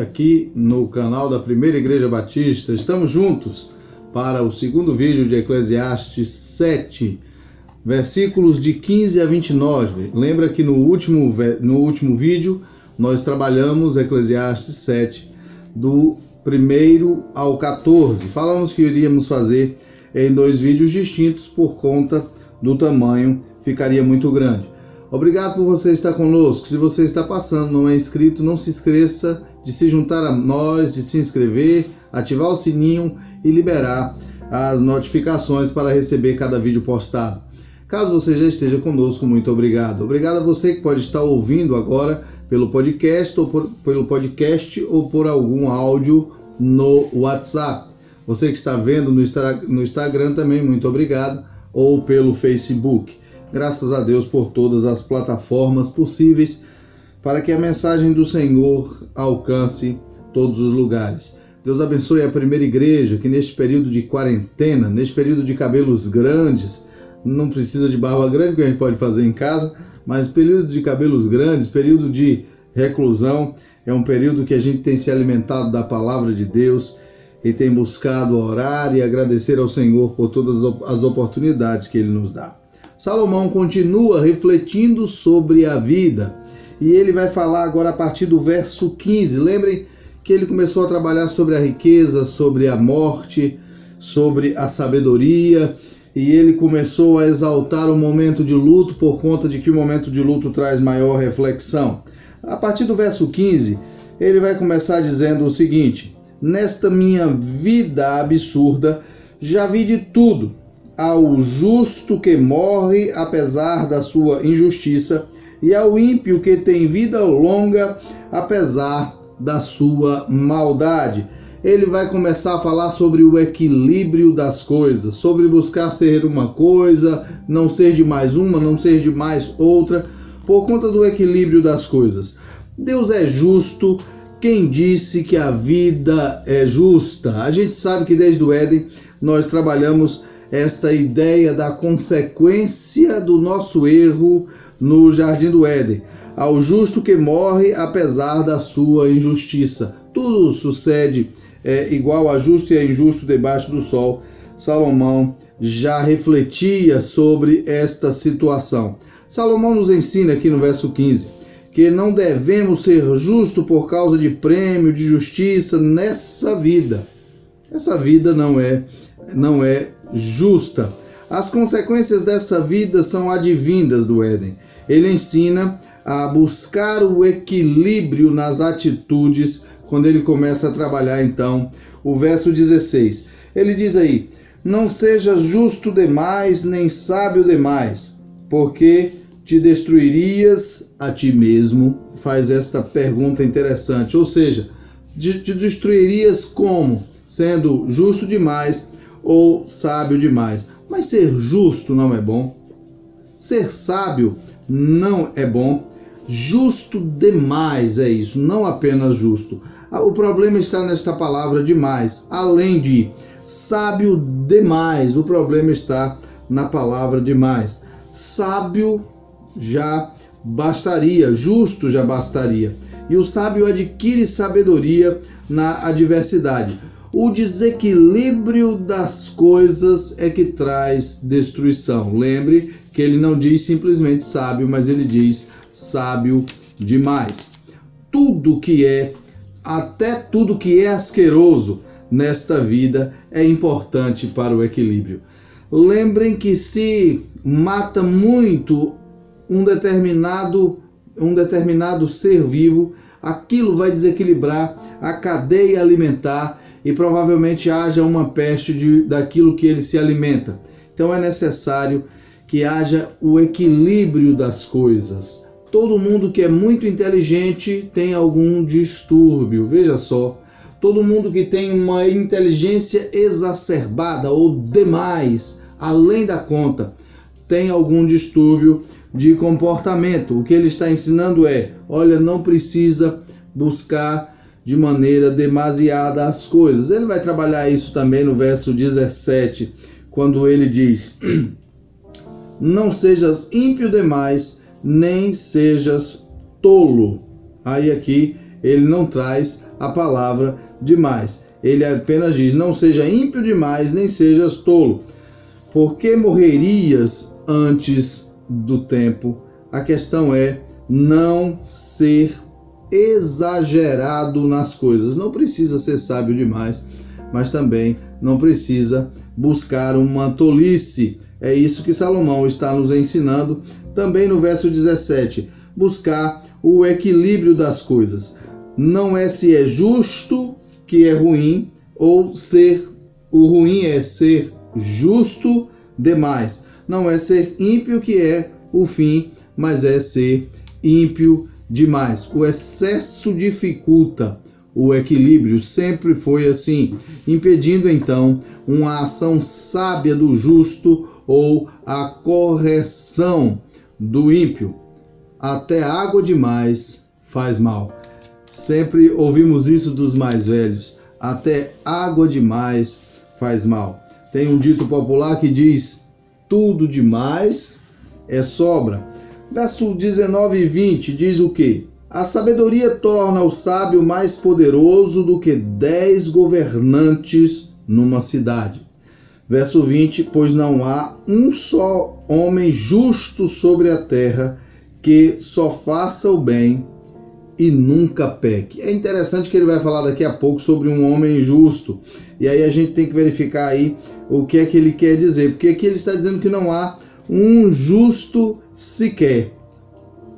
aqui no canal da Primeira Igreja Batista. Estamos juntos para o segundo vídeo de Eclesiastes 7, versículos de 15 a 29. Lembra que no último, no último vídeo nós trabalhamos Eclesiastes 7, do 1 ao 14. Falamos que iríamos fazer em dois vídeos distintos por conta do tamanho, ficaria muito grande. Obrigado por você estar conosco. Se você está passando, não é inscrito, não se esqueça de se juntar a nós, de se inscrever, ativar o sininho e liberar as notificações para receber cada vídeo postado. Caso você já esteja conosco, muito obrigado. Obrigado a você que pode estar ouvindo agora pelo podcast ou por, pelo podcast ou por algum áudio no WhatsApp. Você que está vendo no, no Instagram também, muito obrigado, ou pelo Facebook. Graças a Deus por todas as plataformas possíveis para que a mensagem do Senhor alcance todos os lugares. Deus abençoe a primeira igreja que neste período de quarentena, neste período de cabelos grandes, não precisa de barba grande que a gente pode fazer em casa, mas período de cabelos grandes, período de reclusão, é um período que a gente tem se alimentado da palavra de Deus e tem buscado orar e agradecer ao Senhor por todas as oportunidades que ele nos dá. Salomão continua refletindo sobre a vida e ele vai falar agora a partir do verso 15. Lembrem que ele começou a trabalhar sobre a riqueza, sobre a morte, sobre a sabedoria e ele começou a exaltar o momento de luto por conta de que o momento de luto traz maior reflexão. A partir do verso 15, ele vai começar dizendo o seguinte: Nesta minha vida absurda já vi de tudo ao justo que morre apesar da sua injustiça, e ao ímpio que tem vida longa apesar da sua maldade. Ele vai começar a falar sobre o equilíbrio das coisas, sobre buscar ser uma coisa, não ser de mais uma, não ser de mais outra, por conta do equilíbrio das coisas. Deus é justo. Quem disse que a vida é justa? A gente sabe que desde o Éden nós trabalhamos esta ideia da consequência do nosso erro no jardim do Éden. Ao justo que morre apesar da sua injustiça. Tudo sucede é, igual a justo e a injusto debaixo do sol. Salomão já refletia sobre esta situação. Salomão nos ensina aqui no verso 15 que não devemos ser justos por causa de prêmio de justiça nessa vida. Essa vida não é não é justa. As consequências dessa vida são advindas do Éden. Ele ensina a buscar o equilíbrio nas atitudes quando ele começa a trabalhar então o verso 16. Ele diz aí: Não sejas justo demais, nem sábio demais, porque te destruirias a ti mesmo. Faz esta pergunta interessante, ou seja, te destruirias como? Sendo justo demais ou sábio demais. Mas ser justo não é bom. Ser sábio não é bom. Justo demais é isso, não apenas justo. Ah, o problema está nesta palavra demais. Além de sábio demais, o problema está na palavra demais. Sábio já bastaria, justo já bastaria. E o sábio adquire sabedoria na adversidade. O desequilíbrio das coisas é que traz destruição. Lembre que ele não diz simplesmente sábio, mas ele diz sábio demais. Tudo que é, até tudo que é asqueroso nesta vida é importante para o equilíbrio. Lembrem que se mata muito um determinado um determinado ser vivo, aquilo vai desequilibrar a cadeia alimentar e provavelmente haja uma peste de, daquilo que ele se alimenta. Então é necessário que haja o equilíbrio das coisas. Todo mundo que é muito inteligente tem algum distúrbio, veja só. Todo mundo que tem uma inteligência exacerbada ou demais, além da conta, tem algum distúrbio de comportamento. O que ele está ensinando é: olha, não precisa buscar de maneira demasiada as coisas. Ele vai trabalhar isso também no verso 17, quando ele diz: Não sejas ímpio demais, nem sejas tolo. Aí aqui ele não traz a palavra demais. Ele apenas diz: Não seja ímpio demais, nem sejas tolo. Por que morrerias antes do tempo? A questão é não ser exagerado nas coisas. Não precisa ser sábio demais, mas também não precisa buscar uma tolice. É isso que Salomão está nos ensinando também no verso 17. Buscar o equilíbrio das coisas. Não é se é justo que é ruim ou ser o ruim é ser justo demais. Não é ser ímpio que é o fim, mas é ser ímpio demais. O excesso dificulta o equilíbrio, sempre foi assim, impedindo então uma ação sábia do justo ou a correção do ímpio. Até água demais faz mal. Sempre ouvimos isso dos mais velhos. Até água demais faz mal. Tem um dito popular que diz: tudo demais é sobra. Verso 19 e 20 diz o que? A sabedoria torna o sábio mais poderoso do que dez governantes numa cidade. Verso 20: Pois não há um só homem justo sobre a terra que só faça o bem e nunca peque. É interessante que ele vai falar daqui a pouco sobre um homem justo. E aí a gente tem que verificar aí o que é que ele quer dizer, porque aqui ele está dizendo que não há um justo sequer.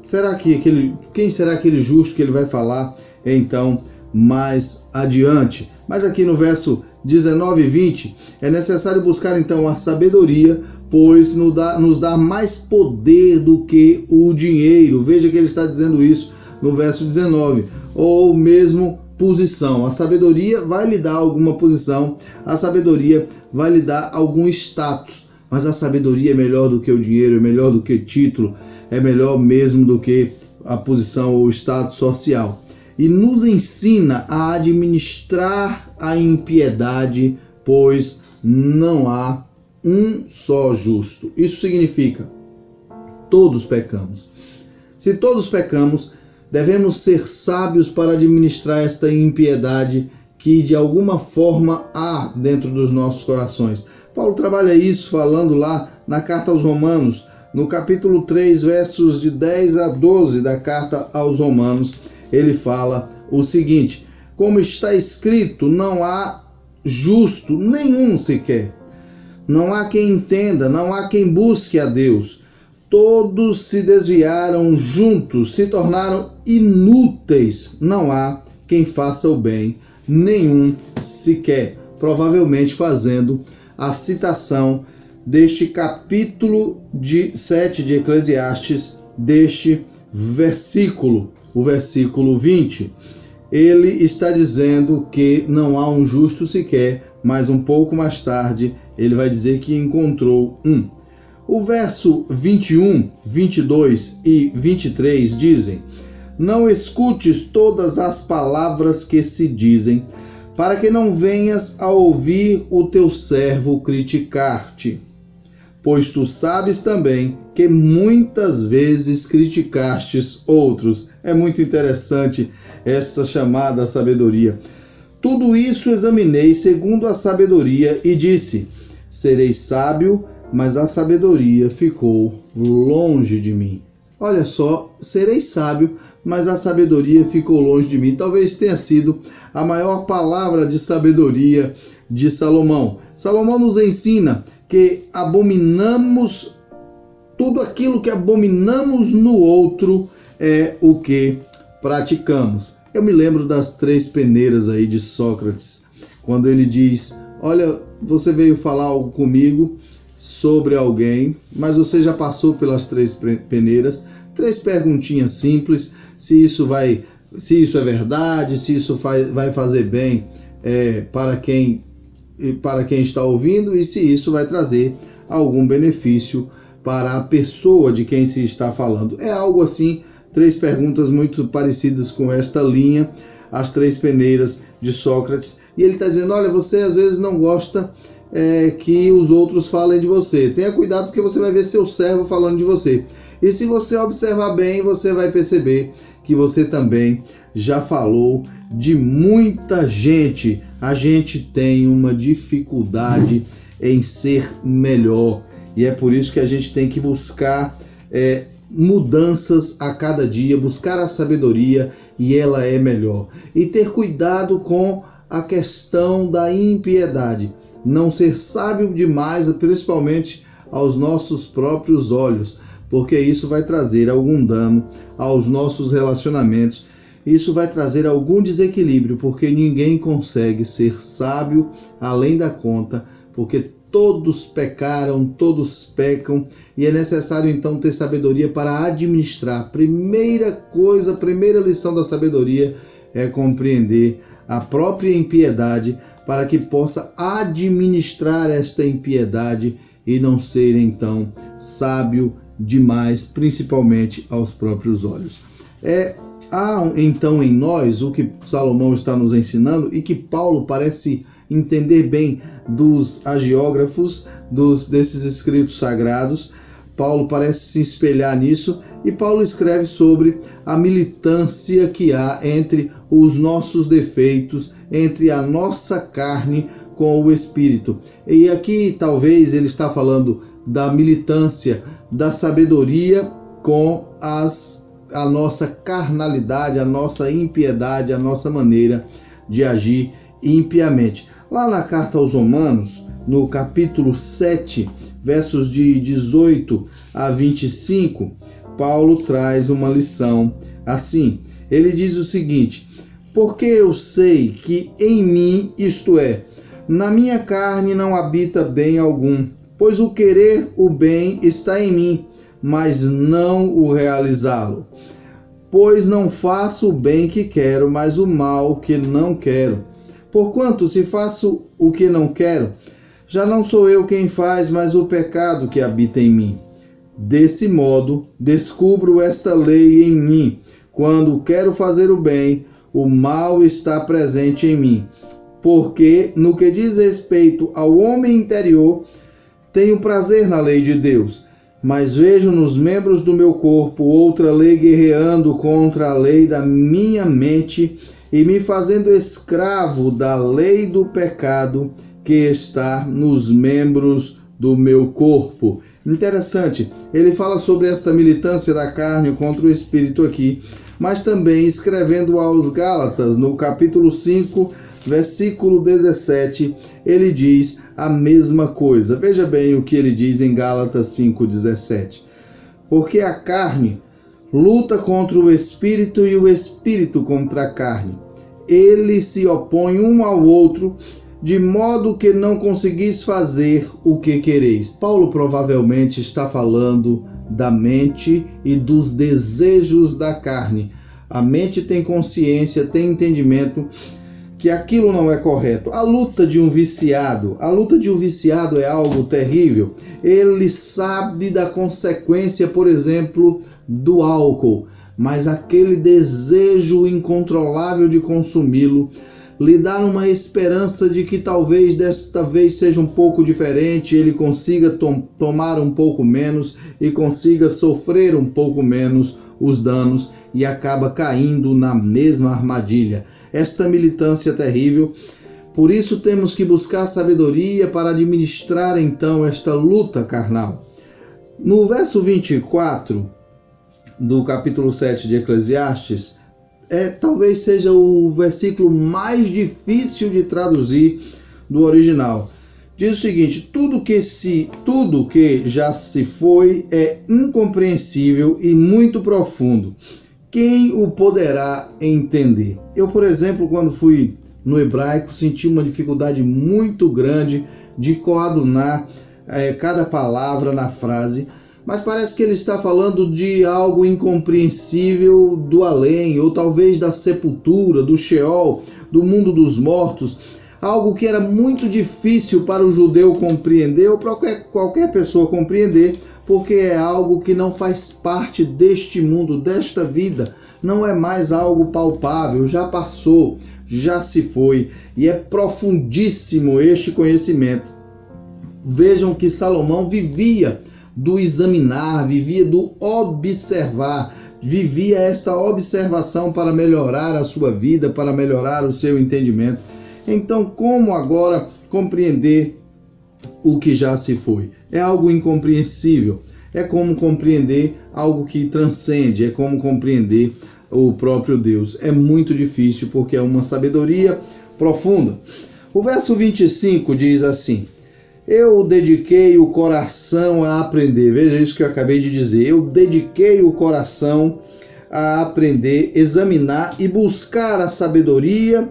Será que aquele, quem será aquele justo que ele vai falar então mais adiante? Mas aqui no verso 19 e 20 é necessário buscar então a sabedoria, pois nos dá, nos dá mais poder do que o dinheiro. Veja que ele está dizendo isso no verso 19, ou mesmo posição. A sabedoria vai lhe dar alguma posição, a sabedoria vai lhe dar algum status mas a sabedoria é melhor do que o dinheiro, é melhor do que título, é melhor mesmo do que a posição ou status social. E nos ensina a administrar a impiedade, pois não há um só justo. Isso significa todos pecamos. Se todos pecamos, devemos ser sábios para administrar esta impiedade que de alguma forma há dentro dos nossos corações. Paulo trabalha isso falando lá na carta aos Romanos, no capítulo 3, versos de 10 a 12 da carta aos Romanos. Ele fala o seguinte: Como está escrito, não há justo nenhum sequer. Não há quem entenda, não há quem busque a Deus. Todos se desviaram juntos, se tornaram inúteis. Não há quem faça o bem, nenhum sequer. Provavelmente fazendo a citação deste capítulo de 7 de Eclesiastes, deste versículo, o versículo 20. Ele está dizendo que não há um justo sequer, mas um pouco mais tarde ele vai dizer que encontrou um. O verso 21, 22 e 23 dizem: Não escutes todas as palavras que se dizem, para que não venhas a ouvir o teu servo criticar-te. Pois tu sabes também que muitas vezes criticastes outros. É muito interessante essa chamada sabedoria. Tudo isso examinei segundo a sabedoria e disse: Serei sábio, mas a sabedoria ficou longe de mim. Olha só, serei sábio, mas a sabedoria ficou longe de mim. Talvez tenha sido a maior palavra de sabedoria de Salomão. Salomão nos ensina que abominamos tudo aquilo que abominamos no outro é o que praticamos. Eu me lembro das três peneiras aí de Sócrates, quando ele diz: Olha, você veio falar algo comigo sobre alguém, mas você já passou pelas três peneiras. Três perguntinhas simples se isso vai, se isso é verdade, se isso vai fazer bem é, para quem para quem está ouvindo e se isso vai trazer algum benefício para a pessoa de quem se está falando. É algo assim, três perguntas muito parecidas com esta linha, as três peneiras de Sócrates. E ele está dizendo: olha, você às vezes não gosta é, que os outros falem de você. Tenha cuidado porque você vai ver seu servo falando de você. E se você observar bem, você vai perceber que você também já falou de muita gente. A gente tem uma dificuldade em ser melhor e é por isso que a gente tem que buscar é, mudanças a cada dia, buscar a sabedoria e ela é melhor. E ter cuidado com a questão da impiedade. Não ser sábio demais, principalmente aos nossos próprios olhos, porque isso vai trazer algum dano aos nossos relacionamentos. Isso vai trazer algum desequilíbrio, porque ninguém consegue ser sábio além da conta, porque todos pecaram, todos pecam, e é necessário então ter sabedoria para administrar. Primeira coisa, primeira lição da sabedoria é compreender a própria impiedade para que possa administrar esta impiedade e não ser então sábio demais, principalmente aos próprios olhos. É há então em nós o que Salomão está nos ensinando e que Paulo parece entender bem dos agiógrafos, dos desses escritos sagrados. Paulo parece se espelhar nisso e Paulo escreve sobre a militância que há entre os nossos defeitos, entre a nossa carne com o espírito. E aqui talvez ele está falando da militância, da sabedoria com as a nossa carnalidade, a nossa impiedade, a nossa maneira de agir impiamente. Lá na carta aos Romanos, no capítulo 7, versos de 18 a 25, Paulo traz uma lição assim. Ele diz o seguinte: Porque eu sei que em mim, isto é, na minha carne não habita bem algum, pois o querer o bem está em mim, mas não o realizá-lo. Pois não faço o bem que quero, mas o mal que não quero. Porquanto, se faço o que não quero, já não sou eu quem faz, mas o pecado que habita em mim. Desse modo, descubro esta lei em mim. Quando quero fazer o bem, o mal está presente em mim. Porque, no que diz respeito ao homem interior, tenho prazer na lei de Deus, mas vejo nos membros do meu corpo outra lei guerreando contra a lei da minha mente e me fazendo escravo da lei do pecado que está nos membros do meu corpo. Interessante, ele fala sobre esta militância da carne contra o espírito aqui, mas também escrevendo aos Gálatas, no capítulo 5, versículo 17, ele diz a mesma coisa. Veja bem o que ele diz em Gálatas 5:17. Porque a carne luta contra o espírito e o espírito contra a carne eles se opõem um ao outro, de modo que não conseguis fazer o que quereis. Paulo provavelmente está falando da mente e dos desejos da carne. A mente tem consciência, tem entendimento que aquilo não é correto. A luta de um viciado, a luta de um viciado é algo terrível. Ele sabe da consequência, por exemplo, do álcool mas aquele desejo incontrolável de consumi-lo lhe dá uma esperança de que talvez desta vez seja um pouco diferente, ele consiga tom tomar um pouco menos e consiga sofrer um pouco menos os danos e acaba caindo na mesma armadilha. Esta militância é terrível. Por isso temos que buscar sabedoria para administrar então esta luta carnal. No verso 24, do capítulo 7 de Eclesiastes, é, talvez seja o versículo mais difícil de traduzir do original. Diz o seguinte: tudo que se tudo que já se foi é incompreensível e muito profundo. Quem o poderá entender? Eu, por exemplo, quando fui no hebraico, senti uma dificuldade muito grande de coadunar é, cada palavra na frase mas parece que ele está falando de algo incompreensível do além, ou talvez da sepultura, do Sheol, do mundo dos mortos, algo que era muito difícil para o judeu compreender ou para qualquer, qualquer pessoa compreender, porque é algo que não faz parte deste mundo, desta vida, não é mais algo palpável, já passou, já se foi, e é profundíssimo este conhecimento. Vejam que Salomão vivia do examinar, vivia do observar, vivia esta observação para melhorar a sua vida, para melhorar o seu entendimento. Então, como agora compreender o que já se foi? É algo incompreensível. É como compreender algo que transcende, é como compreender o próprio Deus. É muito difícil porque é uma sabedoria profunda. O verso 25 diz assim: Eu dediquei o coração a aprender. Veja isso que eu acabei de dizer. Eu dediquei o coração a aprender, examinar e buscar a sabedoria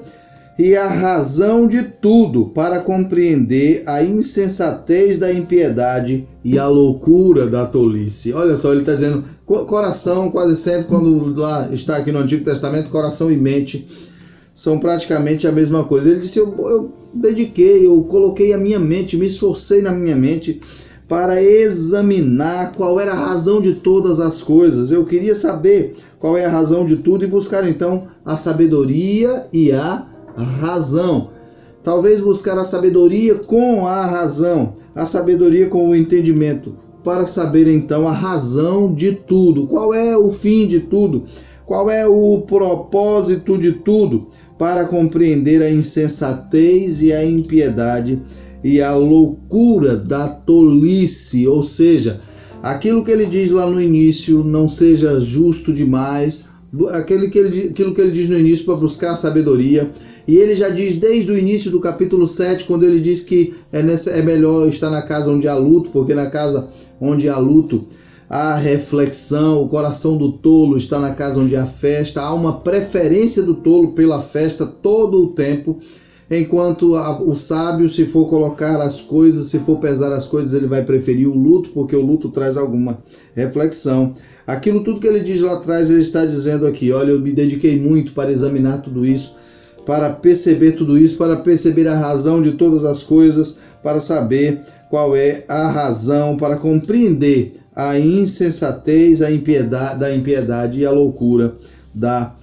e a razão de tudo para compreender a insensatez da impiedade e a loucura da tolice. Olha só, ele está dizendo coração, quase sempre, quando lá está aqui no Antigo Testamento, coração e mente são praticamente a mesma coisa. Ele disse: eu, eu dediquei, eu coloquei a minha mente, me esforcei na minha mente para examinar qual era a razão de todas as coisas. Eu queria saber qual é a razão de tudo e buscar então a sabedoria e a razão. Talvez buscar a sabedoria com a razão, a sabedoria com o entendimento, para saber então a razão de tudo, qual é o fim de tudo, qual é o propósito de tudo? Para compreender a insensatez e a impiedade e a loucura da tolice, ou seja, aquilo que ele diz lá no início, não seja justo demais, aquele que ele, aquilo que ele diz no início para buscar sabedoria, e ele já diz desde o início do capítulo 7, quando ele diz que é, nessa, é melhor estar na casa onde há luto, porque na casa onde há luto a reflexão, o coração do tolo está na casa onde há festa, há uma preferência do tolo pela festa todo o tempo, enquanto o sábio, se for colocar as coisas, se for pesar as coisas, ele vai preferir o luto, porque o luto traz alguma reflexão. Aquilo tudo que ele diz lá atrás, ele está dizendo aqui: olha, eu me dediquei muito para examinar tudo isso, para perceber tudo isso, para perceber a razão de todas as coisas, para saber qual é a razão, para compreender a insensatez a impiedade, da impiedade e a loucura da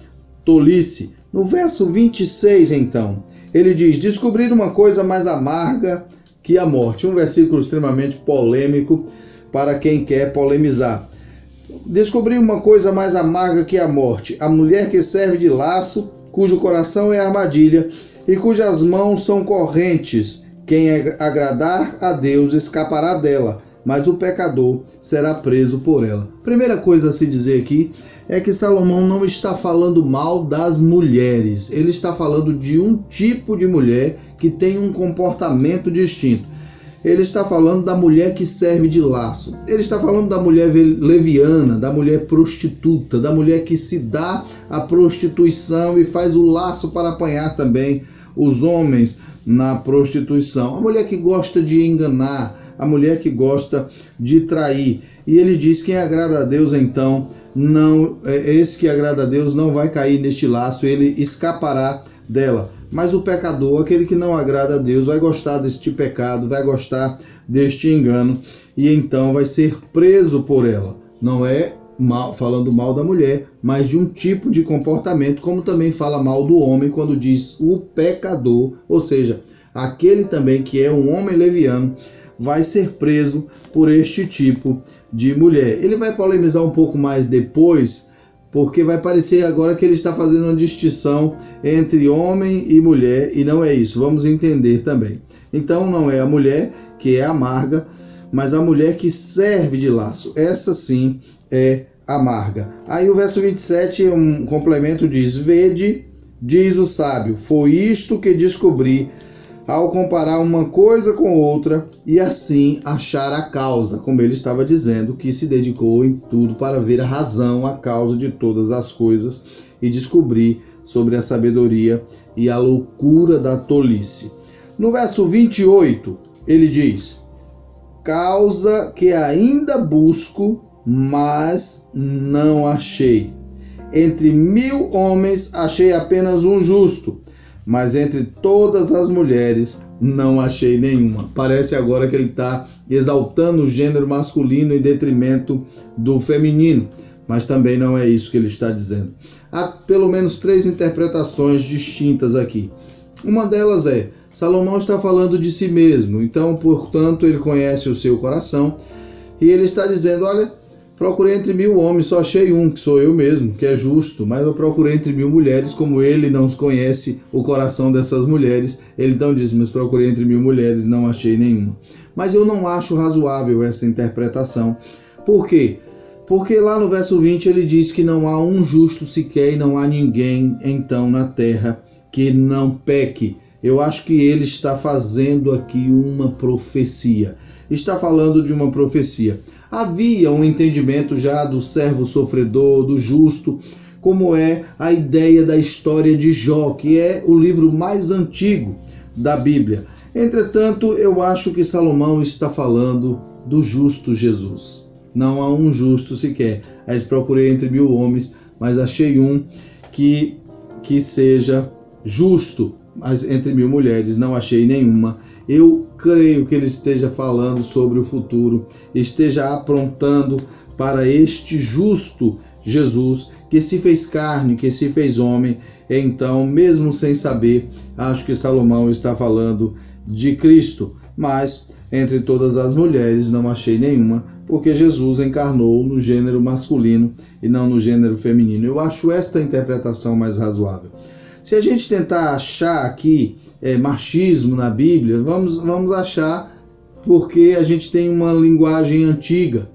tolice. No verso 26, então, ele diz: Descobrir uma coisa mais amarga que a morte. Um versículo extremamente polêmico para quem quer polemizar. Descobrir uma coisa mais amarga que a morte: a mulher que serve de laço, cujo coração é armadilha e cujas mãos são correntes. Quem agradar a Deus escapará dela mas o pecador será preso por ela. Primeira coisa a se dizer aqui é que Salomão não está falando mal das mulheres, ele está falando de um tipo de mulher que tem um comportamento distinto. Ele está falando da mulher que serve de laço. Ele está falando da mulher leviana, da mulher prostituta, da mulher que se dá à prostituição e faz o laço para apanhar também os homens na prostituição. A mulher que gosta de enganar, a mulher que gosta de trair. E ele diz: quem agrada a Deus, então, não é, esse que agrada a Deus não vai cair neste laço, ele escapará dela. Mas o pecador, aquele que não agrada a Deus, vai gostar deste pecado, vai gostar deste engano e então vai ser preso por ela. Não é mal, falando mal da mulher, mas de um tipo de comportamento, como também fala mal do homem quando diz o pecador, ou seja, aquele também que é um homem leviano vai ser preso por este tipo de mulher. Ele vai polemizar um pouco mais depois, porque vai parecer agora que ele está fazendo uma distinção entre homem e mulher, e não é isso. Vamos entender também. Então, não é a mulher que é amarga, mas a mulher que serve de laço. Essa sim é amarga. Aí o verso 27, um complemento diz: Vede, diz o sábio, foi isto que descobri ao comparar uma coisa com outra e assim achar a causa, como ele estava dizendo, que se dedicou em tudo para ver a razão, a causa de todas as coisas e descobrir sobre a sabedoria e a loucura da tolice. No verso 28, ele diz: Causa que ainda busco, mas não achei. Entre mil homens achei apenas um justo mas entre todas as mulheres não achei nenhuma. Parece agora que ele está exaltando o gênero masculino em detrimento do feminino, mas também não é isso que ele está dizendo. Há pelo menos três interpretações distintas aqui. Uma delas é: Salomão está falando de si mesmo, então, portanto, ele conhece o seu coração E ele está dizendo: olha, procurei entre mil homens, só achei um, que sou eu mesmo, que é justo, mas eu procurei entre mil mulheres, como ele não conhece o coração dessas mulheres, ele então diz: mas procurei entre mil mulheres, não achei nenhuma. Mas eu não acho razoável essa interpretação. Por quê? Porque lá no verso 20 ele diz que não há um justo sequer e não há ninguém então na terra que não peque. Eu acho que ele está fazendo aqui uma profecia. Está falando de uma profecia. Havia um entendimento já do servo sofredor, do justo, como é a ideia da história de Jó, que é o livro mais antigo da Bíblia. Entretanto, eu acho que Salomão está falando do justo Jesus. Não há um justo sequer. Aí procurei entre mil homens, mas achei um que, que seja justo. Mas entre mil mulheres não achei nenhuma. Eu creio que ele esteja falando sobre o futuro, esteja aprontando para este justo Jesus que se fez carne, que se fez homem. Então, mesmo sem saber, acho que Salomão está falando de Cristo, mas entre todas as mulheres não achei nenhuma, porque Jesus encarnou no gênero masculino e não no gênero feminino. Eu acho esta interpretação mais razoável. Se a gente tentar achar aqui é, machismo na Bíblia, vamos, vamos achar porque a gente tem uma linguagem antiga.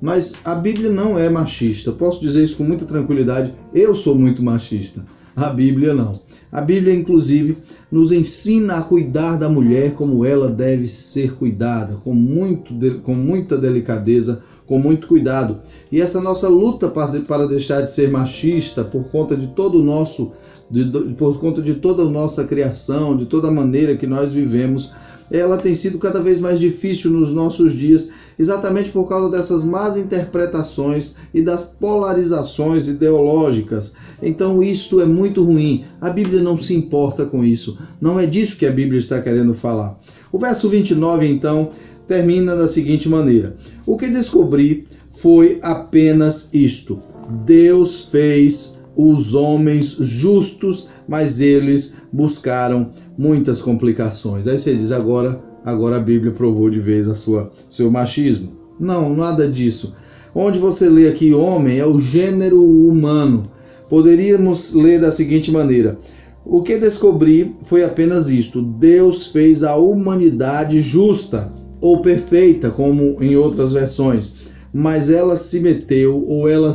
Mas a Bíblia não é machista. Posso dizer isso com muita tranquilidade. Eu sou muito machista. A Bíblia não. A Bíblia, inclusive, nos ensina a cuidar da mulher como ela deve ser cuidada, com, muito, com muita delicadeza, com muito cuidado. E essa nossa luta para, para deixar de ser machista por conta de todo o nosso, de, por conta de toda a nossa criação, de toda a maneira que nós vivemos, ela tem sido cada vez mais difícil nos nossos dias exatamente por causa dessas más interpretações e das polarizações ideológicas. Então, isto é muito ruim. A Bíblia não se importa com isso. Não é disso que a Bíblia está querendo falar. O verso 29, então, termina da seguinte maneira: O que descobri foi apenas isto: Deus fez os homens justos, mas eles buscaram muitas complicações. Aí você diz agora agora a Bíblia provou de vez a sua seu machismo. Não, nada disso. Onde você lê aqui homem é o gênero humano. Poderíamos ler da seguinte maneira: O que descobri foi apenas isto: Deus fez a humanidade justa ou perfeita, como em outras versões, mas ela se meteu ou ela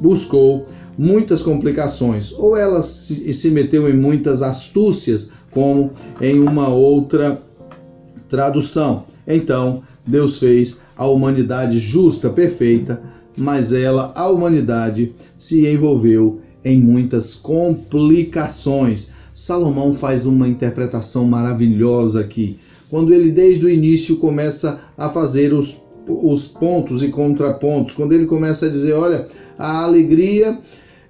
buscou muitas complicações, ou ela se, se meteu em muitas astúcias, como em uma outra Tradução: Então, Deus fez a humanidade justa, perfeita, mas ela, a humanidade, se envolveu em muitas complicações. Salomão faz uma interpretação maravilhosa aqui, quando ele desde o início começa a fazer os, os pontos e contrapontos, quando ele começa a dizer: olha, a alegria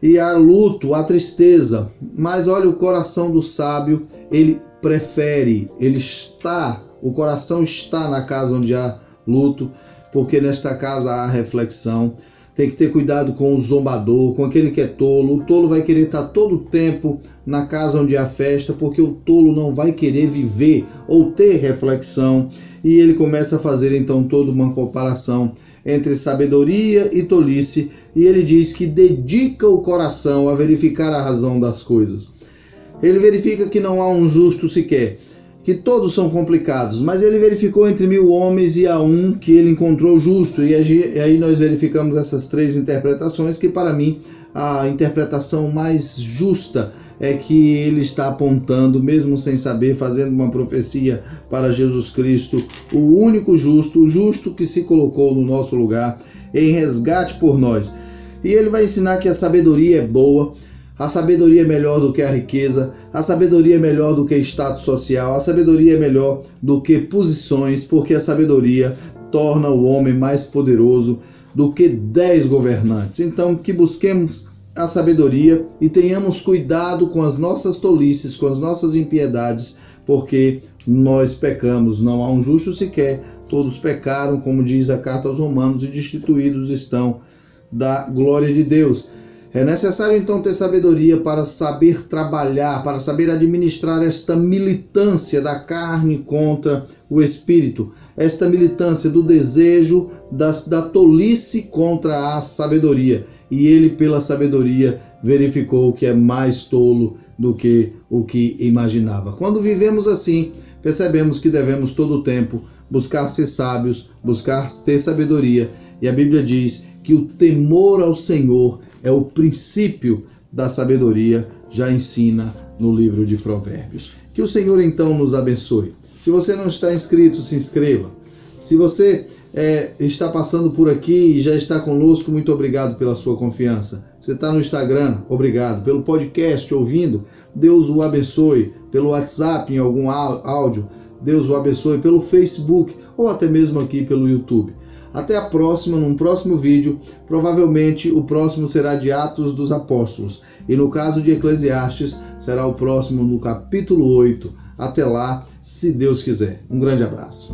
e a luto, a tristeza, mas olha o coração do sábio, ele prefere, ele está o coração está na casa onde há luto, porque nesta casa há reflexão. Tem que ter cuidado com o zombador, com aquele que é tolo. O tolo vai querer estar todo o tempo na casa onde há festa, porque o tolo não vai querer viver ou ter reflexão. E ele começa a fazer então toda uma comparação entre sabedoria e tolice, e ele diz que dedica o coração a verificar a razão das coisas. Ele verifica que não há um justo sequer que todos são complicados, mas ele verificou entre mil homens e a um que ele encontrou justo. E aí nós verificamos essas três interpretações, que para mim a interpretação mais justa é que ele está apontando, mesmo sem saber, fazendo uma profecia para Jesus Cristo, o único justo, o justo que se colocou no nosso lugar em resgate por nós. E ele vai ensinar que a sabedoria é boa, a sabedoria é melhor do que a riqueza, a sabedoria é melhor do que status social, a sabedoria é melhor do que posições, porque a sabedoria torna o homem mais poderoso do que dez governantes. Então, que busquemos a sabedoria e tenhamos cuidado com as nossas tolices, com as nossas impiedades, porque nós pecamos, não há um justo sequer, todos pecaram, como diz a carta aos Romanos, e destituídos estão da glória de Deus. É necessário então ter sabedoria para saber trabalhar, para saber administrar esta militância da carne contra o espírito, esta militância do desejo, da, da tolice contra a sabedoria. E ele, pela sabedoria, verificou que é mais tolo do que o que imaginava. Quando vivemos assim, percebemos que devemos todo o tempo buscar ser sábios, buscar ter sabedoria. E a Bíblia diz que o temor ao Senhor é o princípio da sabedoria, já ensina no livro de Provérbios. Que o Senhor então nos abençoe. Se você não está inscrito, se inscreva. Se você é, está passando por aqui e já está conosco, muito obrigado pela sua confiança. Você está no Instagram, obrigado. Pelo podcast, ouvindo, Deus o abençoe. Pelo WhatsApp, em algum áudio, Deus o abençoe. Pelo Facebook ou até mesmo aqui pelo YouTube. Até a próxima, num próximo vídeo. Provavelmente o próximo será de Atos dos Apóstolos. E no caso de Eclesiastes, será o próximo no capítulo 8. Até lá, se Deus quiser. Um grande abraço.